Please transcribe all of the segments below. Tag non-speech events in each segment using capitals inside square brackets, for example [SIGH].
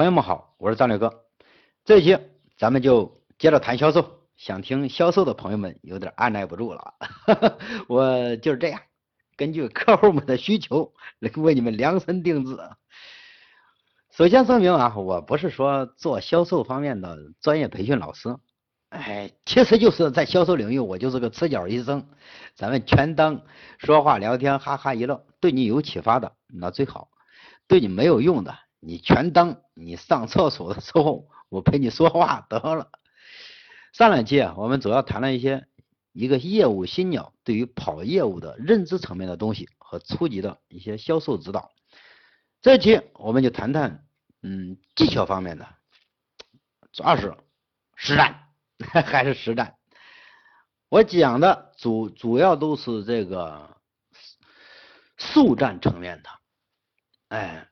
朋友们好，我是张磊哥。这期咱们就接着谈销售，想听销售的朋友们有点按耐不住了。[LAUGHS] 我就是这样，根据客户们的需求来为你们量身定制。首先声明啊，我不是说做销售方面的专业培训老师，哎，其实就是在销售领域，我就是个赤脚医生。咱们全当说话聊天，哈哈一乐，对你有启发的那最好，对你没有用的。你全当你上厕所的时候，我陪你说话得了。上两期啊，我们主要谈了一些一个业务新鸟对于跑业务的认知层面的东西和初级的一些销售指导。这期我们就谈谈嗯技巧方面的，主要是实战 [LAUGHS] 还是实战。我讲的主主要都是这个速战层面的，哎。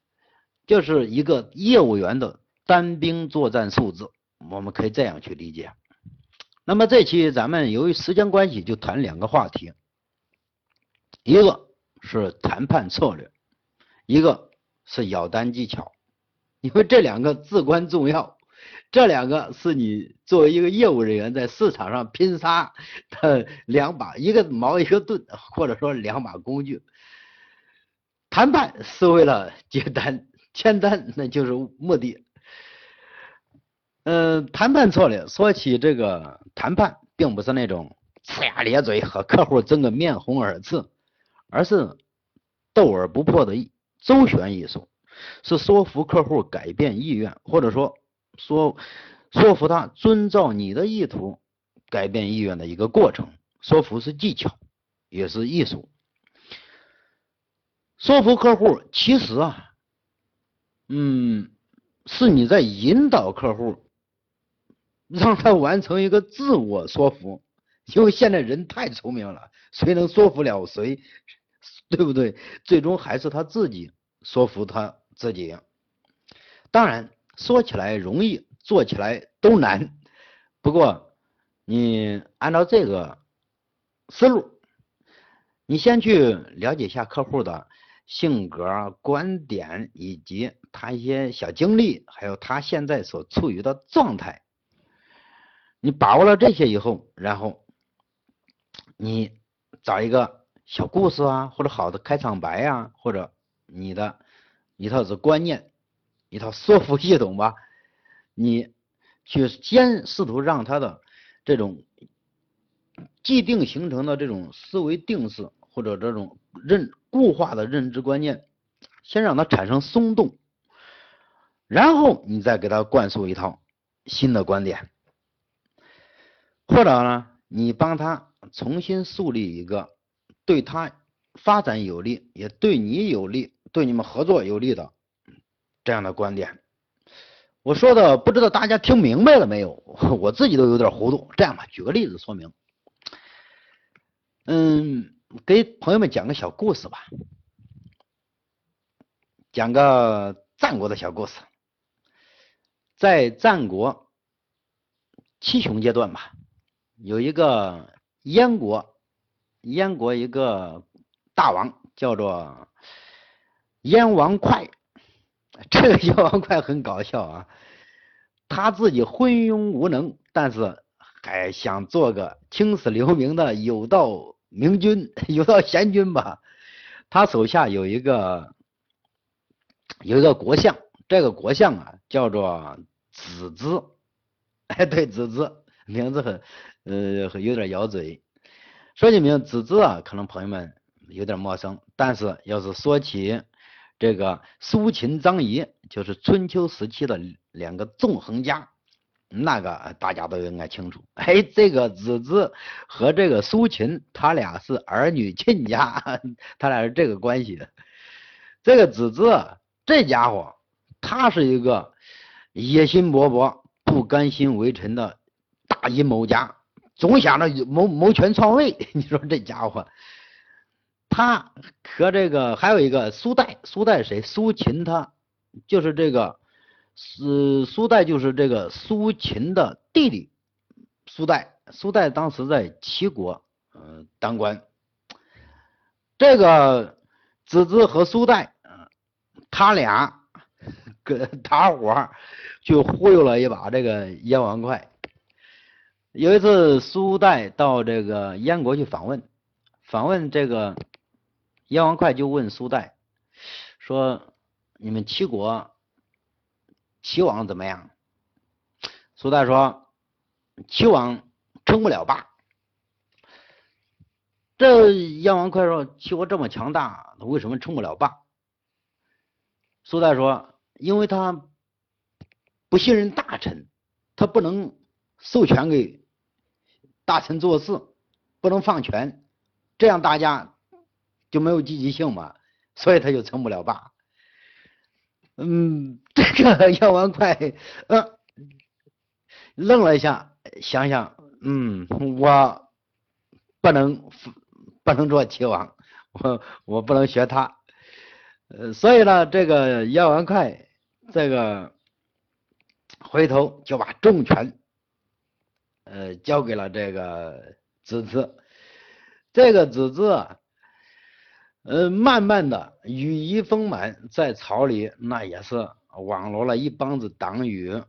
就是一个业务员的单兵作战素质，我们可以这样去理解。那么这期咱们由于时间关系，就谈两个话题，一个是谈判策略，一个是咬单技巧，因为这两个至关重要，这两个是你作为一个业务人员在市场上拼杀的两把，一个矛一个盾，或者说两把工具。谈判是为了接单。签单那就是目的。嗯，谈判策略说起这个谈判，并不是那种呲牙咧嘴和客户争个面红耳赤，而是斗而不破的周旋艺术，是说服客户改变意愿，或者说说说服他遵照你的意图改变意愿的一个过程。说服是技巧，也是艺术。说服客户其实啊。嗯，是你在引导客户，[LAUGHS] 让他完成一个自我说服，因为现在人太聪明了，谁能说服了谁，[LAUGHS] 对不对？最终还是他自己说服他自己。当然，说起来容易，做起来都难。不过，你按照这个思路，你先去了解一下客户的。性格、观点以及他一些小经历，还有他现在所处于的状态，你把握了这些以后，然后你找一个小故事啊，或者好的开场白呀，或者你的一套子观念、一套说服系统吧，你去先试图让他的这种既定形成的这种思维定式或者这种认。固化的认知观念，先让它产生松动，然后你再给他灌输一套新的观点，或者呢，你帮他重新树立一个对他发展有利，也对你有利，对你们合作有利的这样的观点。我说的不知道大家听明白了没有？[LAUGHS] 我自己都有点糊涂。这样吧，举个例子说明。嗯。给朋友们讲个小故事吧，讲个战国的小故事。在战国七雄阶段吧，有一个燕国，燕国一个大王叫做燕王哙。[LAUGHS] 这个 [LAUGHS] 燕王哙很搞笑啊，他自己昏庸无能，但是还想做个青史留名的有道。明君 [LAUGHS] 有道贤君吧，他手下有一个有一个国相，这个国相啊叫做子之，哎，对，子之名字很呃有点咬嘴。说起名子之啊，可能朋友们有点陌生，但是要是说起这个苏秦、张仪，就是春秋时期的两个纵横家。那个大家都应该清楚，哎，这个子之和这个苏秦，他俩是儿女亲家，[LAUGHS] 他俩是这个关系。这个子之这家伙，他是一个野心勃勃、不甘心为臣的大阴谋家，总想着谋谋权篡位。[LAUGHS] 你说这家伙，他和这个还有一个苏代，苏代谁？苏秦他就是这个。是苏代，就是这个苏秦的弟弟。苏代，苏代当时在齐国，嗯，当官。这个子之和苏代，他俩 [LAUGHS] 跟大伙去忽悠了一把这个燕王哙。有一次，苏代到这个燕国去访问，访问这个燕王哙就问苏代说：“你们齐国齐王怎么样？”苏代说：“齐王称不了霸。”这燕王哙说：“齐国这么强大，他为什么称不了霸？”苏代说：“因为他不信任大臣，他不能授权给大臣做事，不能放权，这样大家就没有积极性嘛，所以他就成不了霸。”嗯，这个 [LAUGHS] 燕王快嗯愣了一下，想想，嗯，我不能不能做齐王，我我不能学他。呃，所以呢，这个燕王哙这个回头就把重权呃交给了这个子子，这个子子啊，呃，慢慢的羽翼丰满，在朝里那也是网罗了一帮子党羽，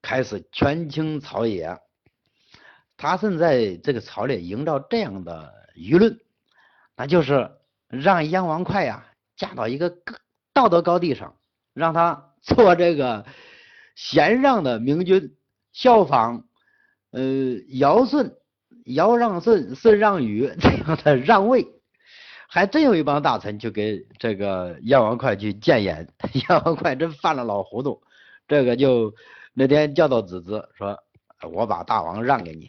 开始权倾朝野。他正在这个朝里营造这样的舆论，那就是让燕王哙呀。架到一个道德高地上，让他 [LAUGHS] 做这个贤让的明君，效仿呃尧舜，尧让舜，舜让禹 [LAUGHS] 这样的让位，还真有一帮大臣就给这个燕王哙去谏言，[LAUGHS] 燕王哙真犯了老糊涂，这个就那天叫到子子说，我把大王让给你。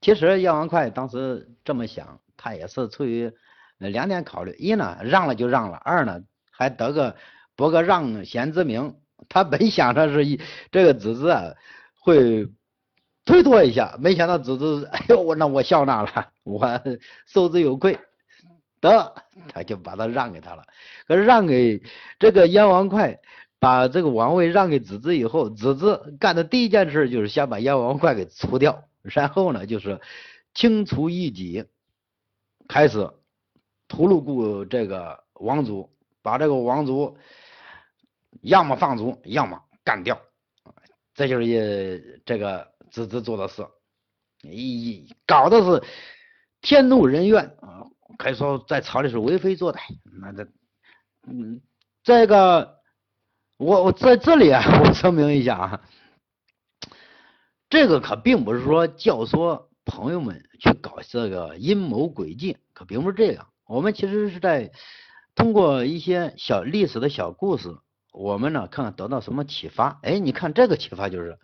其实燕王哙当时这么想，他也是出于。两点考虑，一呢让了就让了，二呢还得个博个让贤之名。他本想着是一这个子资啊会推脱一下，没想到子资哎呦我那我笑纳了，我 [LAUGHS] 受之有愧，得他就把他让给他了。可是让给这个燕王哙，把这个王位让给子资以后，子资干的第一件事就是先把燕王哙给除掉，然后呢就是清除异己，开始。屠戮故这个王族，把这个王族要么放逐，要么干掉，这就是一这个子子做的事，一搞的是天怒人怨啊，可以说在朝里是为非作歹。那这，嗯，这个我我在这里啊，[LAUGHS] 我声明一下啊，这个可并不是说教唆朋友们去搞这个阴谋诡计，可并不是这样。我们其实是在通过一些小历史的小故事，我们呢看看得到什么启发。哎，你看这个启发就是，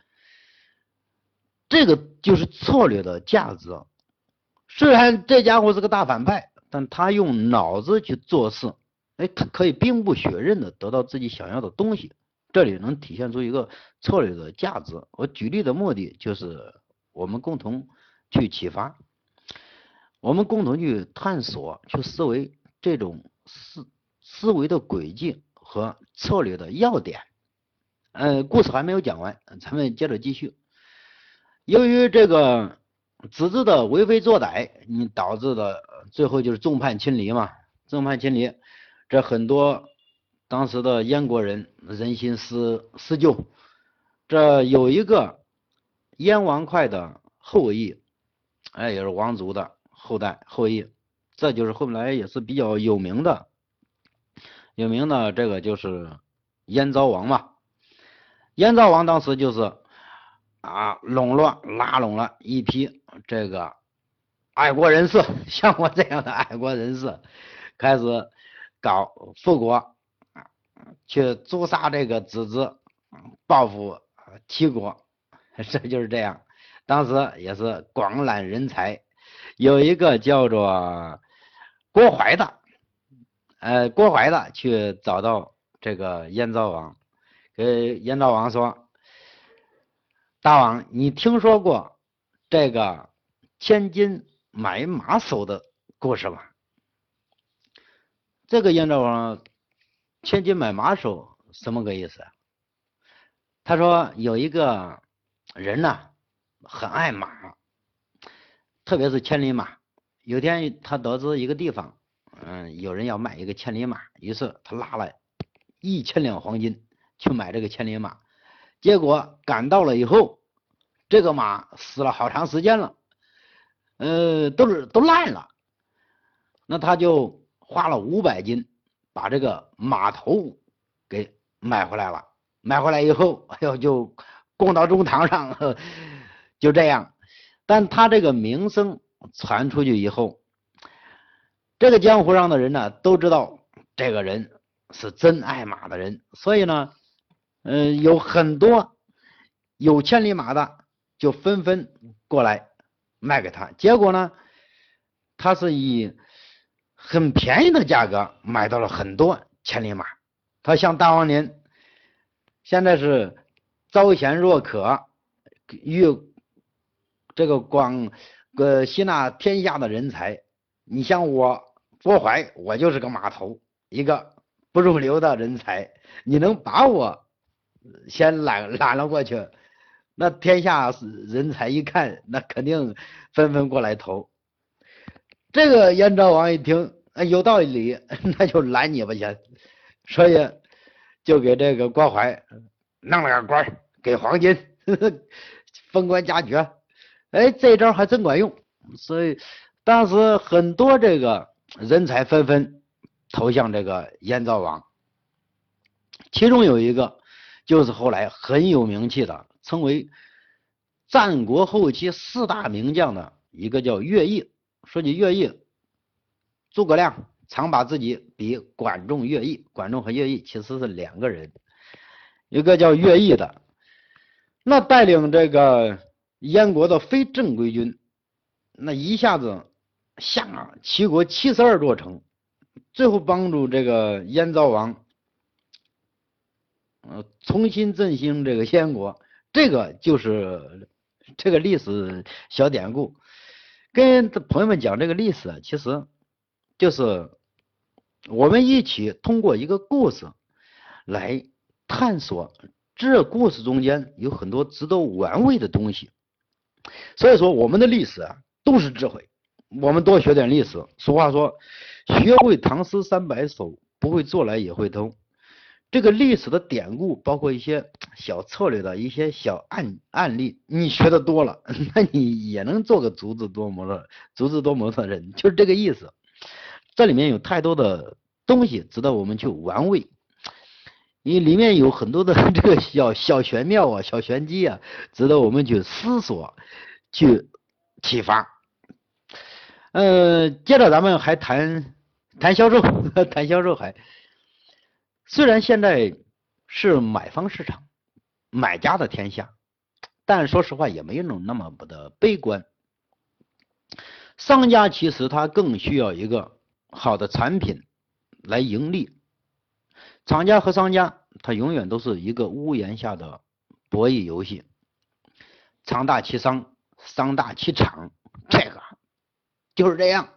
这个就是策略的价值。虽然这家伙是个大反派，但他用脑子去做事，哎，他可以兵不血刃的得到自己想要的东西。这里能体现出一个策略的价值。我举例的目的就是我们共同去启发。我们共同去探索、去思维这种思思维的轨迹和策略的要点。呃，故事还没有讲完，咱们接着继续。由于这个子子的为非作歹，你导致的最后就是众叛亲离嘛。众叛亲离，这很多当时的燕国人人心思思旧。这有一个燕王哙的后裔，哎，也是王族的。后代后裔，这就是后来也是比较有名的，有名的这个就是燕昭王嘛。燕昭王当时就是啊笼络拉拢了一批这个爱国人士，[LAUGHS] 像我这样的爱国人士，开始搞复国，去诛杀这个子子，报复齐国，[LAUGHS] 这就是这样。当时也是广揽人才。有一个叫做郭淮的，呃，郭淮的去找到这个燕昭王，给燕昭王说：“大王，你听说过这个千金买马首的故事吗？”这个燕昭王，千金买马首什么个意思？他说有一个人呢，很爱马。特别是千里马，有天他得知一个地方，嗯，有人要卖一个千里马，于是他拉了一千两黄金，去买这个千里马，结果赶到了以后，这个马死了好长时间了，呃，都是都烂了。那他就花了五百斤把这个马头给买回来了。买回来以后，哎呦，就供到中堂上，就这样。但他这个名声传出去以后，这个江湖上的人呢都知道这个人是真爱马的人，所以呢，嗯，有很多有千里马的就纷纷过来卖给他。结果呢，他是以很便宜的价格买到了很多千里马。他像大王您。现在是招贤若渴，欲这个广呃吸纳天下的人才。你像我郭淮，我就是个码头，一个不入流的人才。你能把我先揽揽了过去，那天下人才一看，那肯定纷纷过来投。这个燕昭王一听，有道理，[LAUGHS] 那就拦你吧先。所以。就给这个郭淮弄了个官，给黄金呵 [LAUGHS] 呵，封官加爵，哎，这招还真管用。所以当时很多这个人才纷纷投向这个燕昭王，其中有一个就是后来很有名气的，称为战国后期四大名将的一个叫乐毅。说起乐毅，诸葛亮。常把自己比管仲、乐毅，管仲和乐毅其实是两个人，一个叫乐毅的，那带领这个燕国的非正规军，那一下子下齐国七十二座城，最后帮助这个燕昭王，呃，重新振兴这个燕国，这个就是这个历史小典故，跟朋友们讲这个历史，其实就是。我们一起通过一个故事来探索，这故事中间有很多值得玩味的东西。所以说，我们的历史啊都是智慧。我们多学点历史。俗话说，学会唐诗三百首，不会做来也会通。这个历史的典故，包括一些小策略的一些小案案例，你学的多了，[LAUGHS] 那你也能做个足智多谋的足智多谋的人，就是这个意思。这里面有太多的东西值得我们去玩味，因为里面有很多的 [LAUGHS] 这个小小玄妙啊、小玄机啊，值得我们去思索、去启发。呃，接着咱们还谈谈销售，[LAUGHS] 谈销售还。虽然现在是买方市场、买家的天下，但说实话也没有那么的悲观。商家其实他更需要一个。好的产品来盈利，厂家和商家他永远都是一个屋檐下的博弈游戏，厂大欺商，商大欺厂，这个就是这样。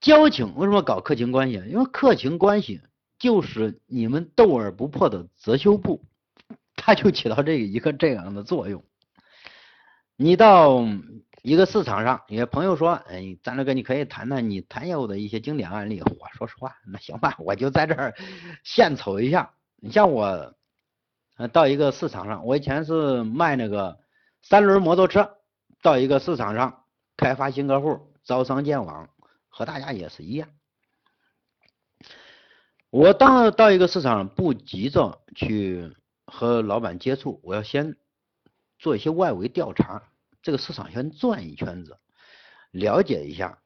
交情为什么搞客情关系？因为客情关系就是你们斗而不破的遮羞布，它就起到这一个这样的作用。你到。一个市场上，有些朋友说：“哎，张大哥，你可以谈谈你谈业务的一些经典案例。”我说实话，那行吧，我就在这儿献丑一下。你像我，到一个市场上，我以前是卖那个三轮摩托车，到一个市场上开发新客户，招商建网，和大家也是一样。我当到一个市场，不急着去和老板接触，我要先做一些外围调查。这个市场先转一圈子，了解一下，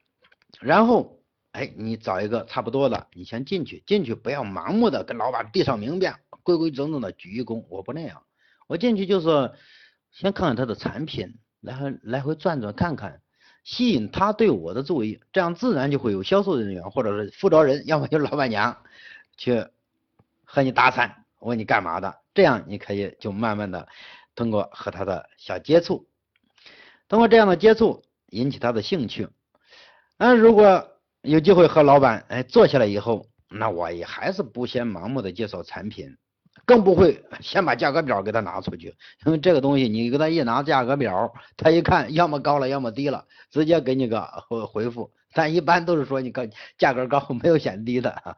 然后，哎，你找一个差不多的，你先进去，进去不要盲目的跟老板递上名片，规规整整的鞠一躬。我不那样，我进去就是先看看他的产品，来回来回转转看看，吸引他对我的注意，这样自然就会有销售人员或者是负责人，要么就是老板娘去和你搭讪，问你干嘛的，这样你可以就慢慢的通过和他的小接触。通过这样的接触引起他的兴趣，那如果有机会和老板哎坐下来以后，那我也还是不先盲目的介绍产品，更不会先把价格表给他拿出去，[LAUGHS] 因为这个东西你给他一拿价格表，他一看要么高了要么低了，直接给你个回回复，但一般都是说你高价格高 [LAUGHS] 没有显低的，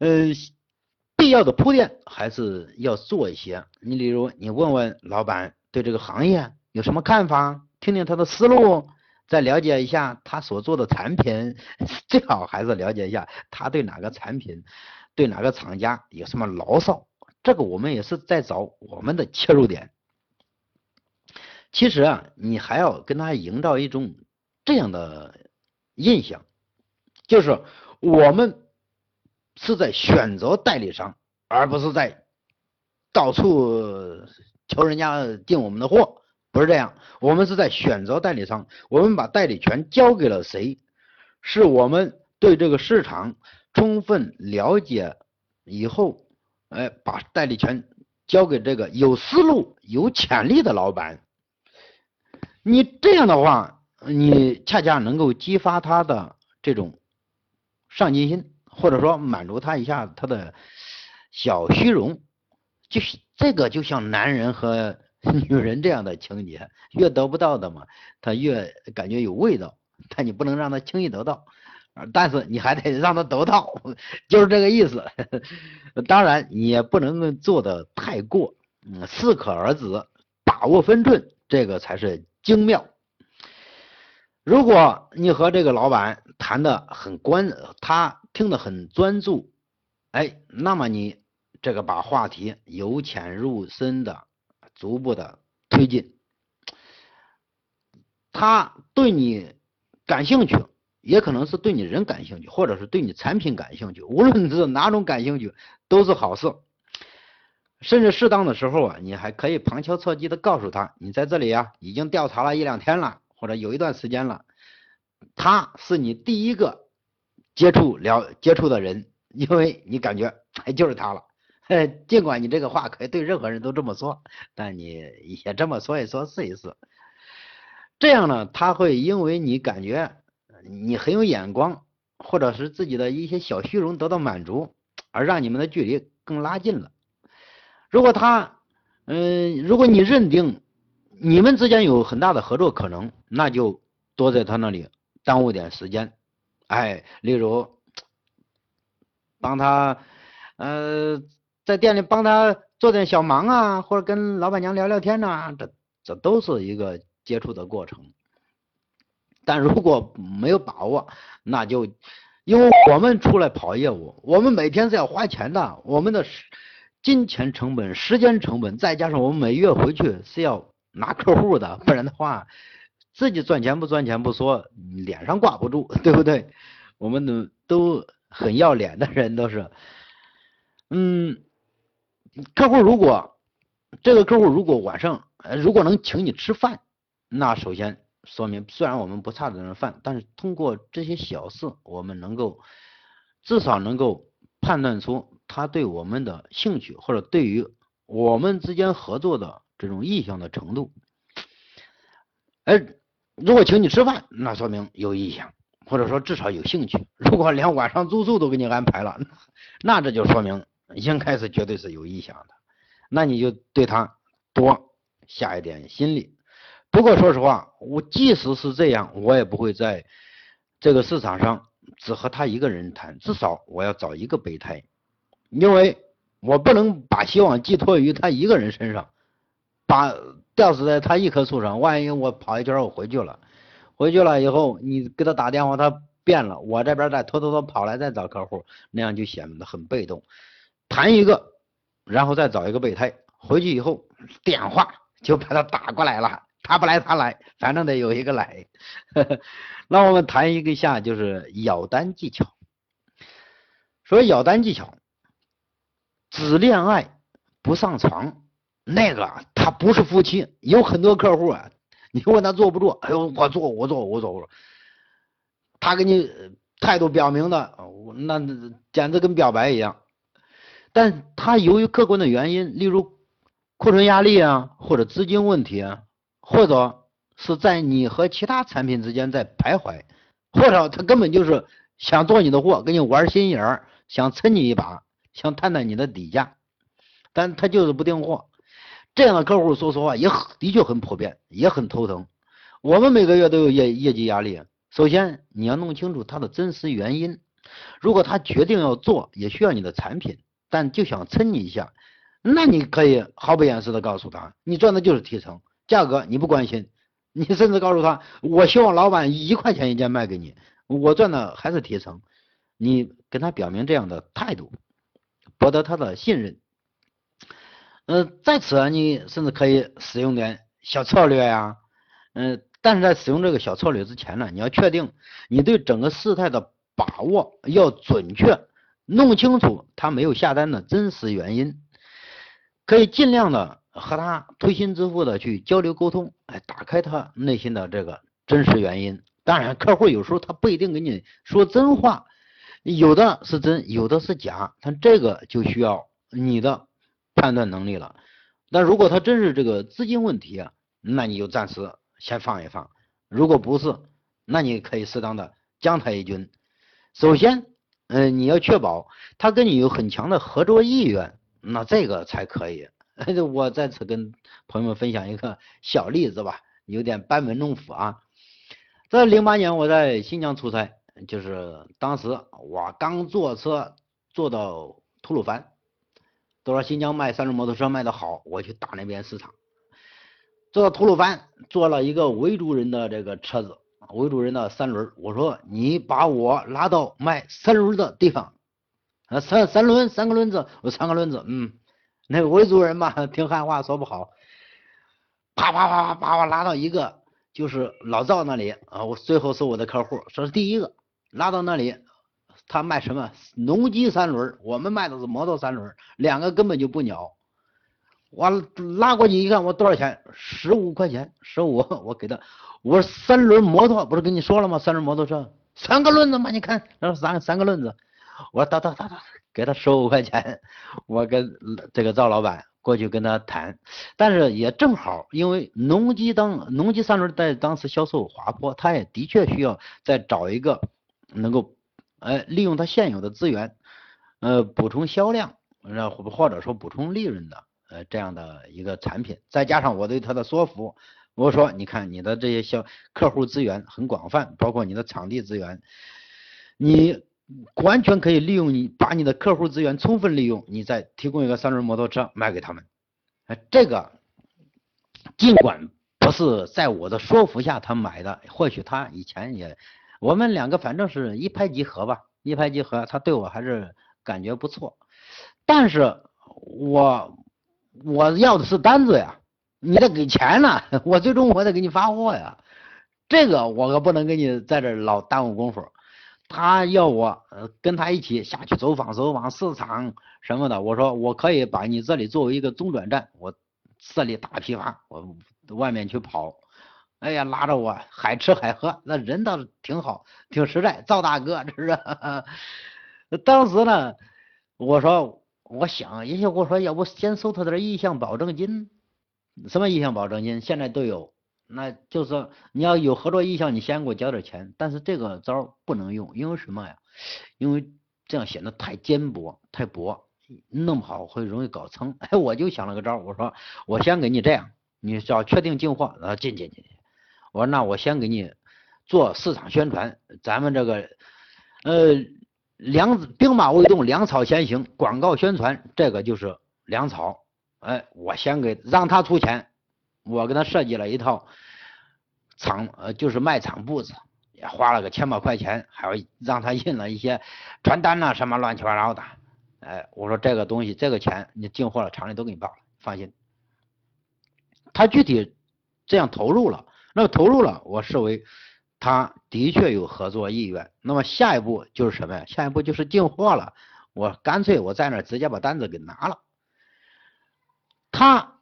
嗯，必要的铺垫还是要做一些。你例如，你问问老板对这个行业有什么看法，听听他的思路，再了解一下他所做的产品，[LAUGHS] 最好还是了解一下他对哪个产品、对哪个厂家有什么牢骚。这个我们也是在找我们的切入点。其实啊，你还要跟他营造一种这样的印象，就是我们是在选择代理商，而不是在到处求人家进我们的货，不是这样。我们是在选择代理商，我们把代理权交给了谁？是我们对这个市场充分了解以后，哎，把代理权交给这个有思路、有潜力的老板。你这样的话，你恰恰能够激发他的这种上进心，或者说满足他一下他的小虚荣，就是这个就像男人和 [LAUGHS] 女人这样的情节，越得不到的嘛，他越感觉有味道，[LAUGHS] 但你不能让他轻易得到，但是你还得让他得到，就是这个意思。[LAUGHS] 当然你也不能做的太过，嗯，适可而止，把握分寸，这个才是。精妙。如果你和这个老板谈的很关，他听得很专注，哎，那么你这个把话题由浅入深的逐步的推进，他对你感兴趣，也可能是对你人感兴趣，或者是对你产品感兴趣，无论是哪种感兴趣，都是好事。甚至适当的时候啊，你还可以旁敲侧击的告诉他，你在这里啊已经调查了一两天了，或者有一段时间了，他是你第一个接触了接触的人，因为你感觉哎就是他了。尽管你这个话可以对任何人都这么说，但你也这么说一说试一试，这样呢，他会因为你感觉你很有眼光，或者是自己的一些小虚荣得到满足，而让你们的距离更拉近了。如果他，嗯，如果你认定你们之间有很大的合作可能，那就多在他那里耽误点时间，哎，例如帮他，呃，在店里帮他做点小忙啊，或者跟老板娘聊聊天呐，这这都是一个接触的过程。但如果没有把握，那就因为我们出来跑业务，我们每天是要花钱的，我们的。金钱成本、时间成本，再加上我们每月回去是要拿客户的，不然的话，自己赚钱不赚钱不说，脸上挂不住，对不对？我们都都很要脸的人都是，嗯，客户如果这个客户如果晚上如果能请你吃饭，那首先说明虽然我们不差这顿饭，但是通过这些小事，我们能够至少能够判断出。他对我们的兴趣，或者对于我们之间合作的这种意向的程度，哎，如果请你吃饭，那说明有意向，或者说至少有兴趣。如果连晚上住宿都给你安排了，那这就说明应该是绝对是有意向的。那你就对他多下一点心力。不过说实话，我即使是这样，我也不会在这个市场上只和他一个人谈，至少我要找一个备胎。因为我不能把希望寄托于他一个人身上，把吊死在他一棵树上。万一我跑一圈我回去了，回去了以后你给他打电话他变了，我这边再偷偷的跑来再找客户，那样就显得很被动。谈一个，然后再找一个备胎，回去以后电话就把他打过来了，他不来他来，反正得有一个来。[LAUGHS] 那我们谈一个下就是咬单技巧，说咬单技巧。只恋爱不上床，那个他不是夫妻。有很多客户啊，你问他做不做？哎呦，我做，我做，我做。他给你态度表明的，那简直跟表白一样。但他由于客观的原因，例如库存压力啊，或者资金问题啊，或者是在你和其他产品之间在徘徊，或者他根本就是想做你的货，跟你玩心眼儿，想蹭你一把。想探探你的底价，但他就是不订货。这样的客户，说实话也的确很普遍，也很头疼。我们每个月都有业业绩压力。首先，你要弄清楚他的真实原因。如果他决定要做，也需要你的产品，但就想蹭你一下，那你可以毫不掩饰的告诉他，你赚的就是提成，价格你不关心，你甚至告诉他，我希望老板一块钱一件卖给你，我赚的还是提成，你跟他表明这样的态度，博得他的信任。呃，在此你甚至可以使用点小策略呀，嗯，但是在使用这个小策略之前呢，你要确定你对整个事态的把握要准确。弄清楚他没有下单的真实原因，可以尽量的和他推心置腹的去交流沟通，哎，打开他内心的这个真实原因。当然，客户有时候他不一定跟你说真话，有的是真，有的是假，但这个就需要你的判断能力了。那如果他真是这个资金问题啊，那你就暂时先放一放；如果不是，那你可以适当的将他一军。首先。嗯，你要确保他跟你有很强的合作意愿，那这个才可以。[LAUGHS] 我在此跟朋友们分享一个小例子吧，有点班门弄斧啊。在零八年我在新疆出差，就是当时我刚坐车坐到吐鲁番，都说新疆卖三轮摩托车卖的好，我去打那边市场。坐到吐鲁番，坐了一个维族人的这个车子。维族人的三轮，我说你把我拉到卖三轮的地方，啊三三轮三个轮子，我三个轮子，嗯，那个维族人嘛，[LAUGHS] 听汉话说不好，啪啪啪啪把我拉到一个就是老赵那里。啊，我最后是我的客户，说是第一个。拉到那里，他卖什么？农机三轮，我们卖的是摩托三轮，两个根本就不鸟，我拉过去一看，我多少钱？十五块钱，十五，[LAUGHS] 我给他。我说三轮摩托不是跟你说了吗？三轮摩托车三个轮子嘛，你看，然后三三个轮子。我说哒哒哒哒，给他十五块钱。[LAUGHS] 我跟这个赵老板过去跟他谈，但是也正好，因为农机当农机三轮在当时销售滑坡，他也的确需要再找一个能够，呃，利用他现有的资源，呃，补充销量，然后或者说补充利润的，呃，这样的一个产品，再加上我对他的说服。我说，你看你的这些小客户资源很广泛，包括你的场地资源，你完全可以利用你把你的客户资源充分利用，你再提供一个三轮摩托车卖给他们。哎，这个尽管不是在我的说服下他买的，或许他以前也，我们两个反正是一拍即合吧，一拍即合，他对我还是感觉不错，但是我我要的是单子呀。你得给钱呢，[LAUGHS] 我最终我得给你发货呀，这个我可不能给你在这老耽误功夫。他要我跟他一起下去走访走访市场什么的，我说我可以把你这里作为一个中转站，我这里大批发，我外面去跑。哎呀，拉着我海吃海喝，那人倒是挺好，挺实在。赵大哥，这是。[LAUGHS] 当时呢，我说我想人家跟我说要不先收他点意向保证金。什么意向保证金现在都有，那就是你要有合作意向，你先给我交点钱。但是这个招不能用，因为什么呀？因为这样显得太坚薄、太薄，弄不好会容易搞成。[LAUGHS] 哎，我就想了个招，我说我先给你这样，你只要确定进货，然后进进进进。我说那我先给你做市场宣传，咱们这个呃粮兵马未动，粮草先行，广告宣传这个就是粮草。哎，我先给让他出钱，我给他设计了一套厂，呃，就是卖场布子，也花了个千把块钱，还有让他印了一些传单呐，什么乱七八糟的。哎，我说这个东西，这个钱你进货了，厂里都给你报了，放心。他具体这样投入了，那么投入了，我视为他的确有合作意愿。那么下一步就是什么呀？下一步就是进货了。我干脆我在那直接把单子给拿了。他，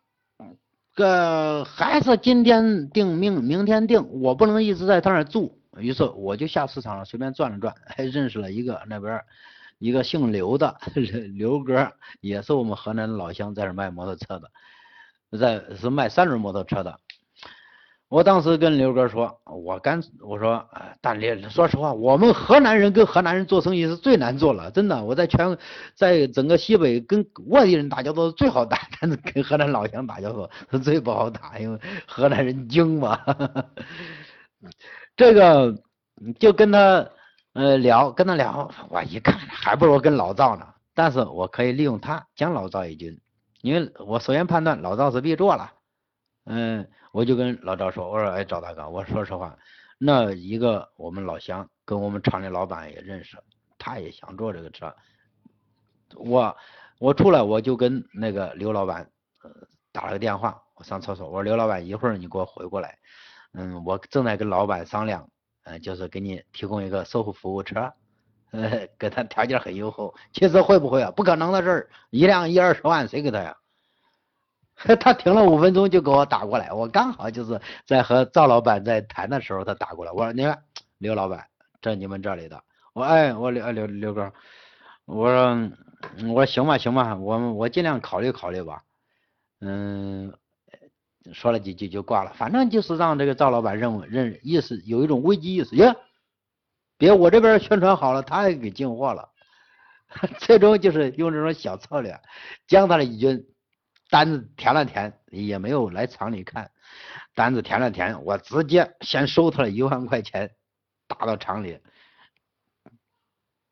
个还是今天定明明天定，我不能一直在他那儿住，于是我就下市场上随便转了转，还认识了一个那边一个姓刘的 [LAUGHS] 刘哥，也是我们河南老乡，在那卖摩托车的，在是卖三轮摩托车的。我当时跟刘哥说，我干我说，大李，说实话，我们河南人跟河南人做生意是最难做了，真的。我在全在整个西北跟外地人打交道是最好打，但 [LAUGHS] 是跟河南老乡打交道是最不好打，因为河南人精嘛。[LAUGHS] 这个就跟他呃聊，跟他聊，我一看还不如跟老赵呢。但是我可以利用他将老赵一军，因为我首先判断老赵是必做了。嗯，我就跟老赵说，我说哎赵大哥，我说实话，那一个我们老乡跟我们厂里老板也认识，他也想做这个车。我我出来我就跟那个刘老板呃打了个电话，我上厕所，我说刘老板一会儿你给我回过来，嗯，我正在跟老板商量，嗯，就是给你提供一个售后服务车，呃，[LAUGHS] 给他条件很优厚，其实会不会啊？不可能的事儿，一辆一二十万谁给他呀？[LAUGHS] 他停了五分钟就给我打过来，我刚好就是在和赵老板在谈的时候他打过来，我说你看刘老板，这你们这里的，我哎我刘刘刘哥，我说。我说行吧，行吧，我我尽量考虑考虑吧。嗯，说了几句就挂了。反正就是让这个赵老板认为认意识有一种危机意识，耶，别我这边宣传好了，他也给进货了。[LAUGHS] 最终就是用这种小策略，将他的一军单子填了填，也没有来厂里看，单子填了填，我直接先收他了一万块钱，打到厂里，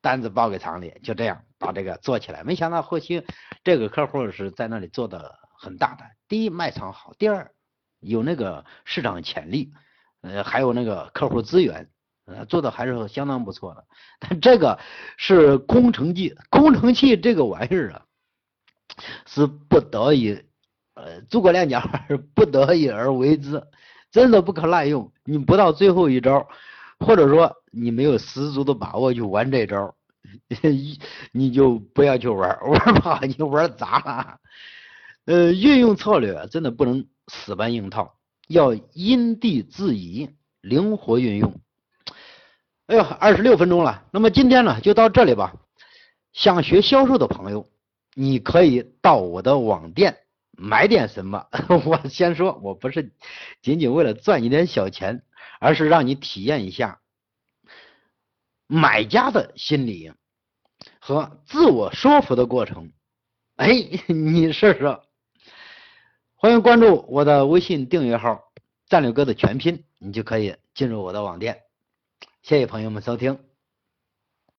单子报给厂里，就这样。把这个做起来，没想到后期这个客户是在那里做的很大的。第一卖场好，第二有那个市场潜力，呃，还有那个客户资源，呃，做的还是相当不错的。但这个是工程计，工程器这个玩意儿啊，是不得已，呃，诸葛亮讲是 [LAUGHS] 不得已而为之，真的不可滥用。你不到最后一招，或者说你没有十足的把握去玩这招。[LAUGHS] 你就不要去玩玩不好，你玩砸了。呃，运用策略真的不能死搬硬套，要因地制宜，灵活运用。哎呦，二十六分钟了，那么今天呢就到这里吧。想学销售的朋友，你可以到我的网店买点什么。[LAUGHS] 我先说，我不是仅仅为了赚一点小钱，而是让你体验一下买家的心理。和自我说服的过程，哎，[LAUGHS] 你试试。欢迎关注我的微信订阅号“战略哥”的全拼，你就可以进入我的网店。谢谢朋友们收听。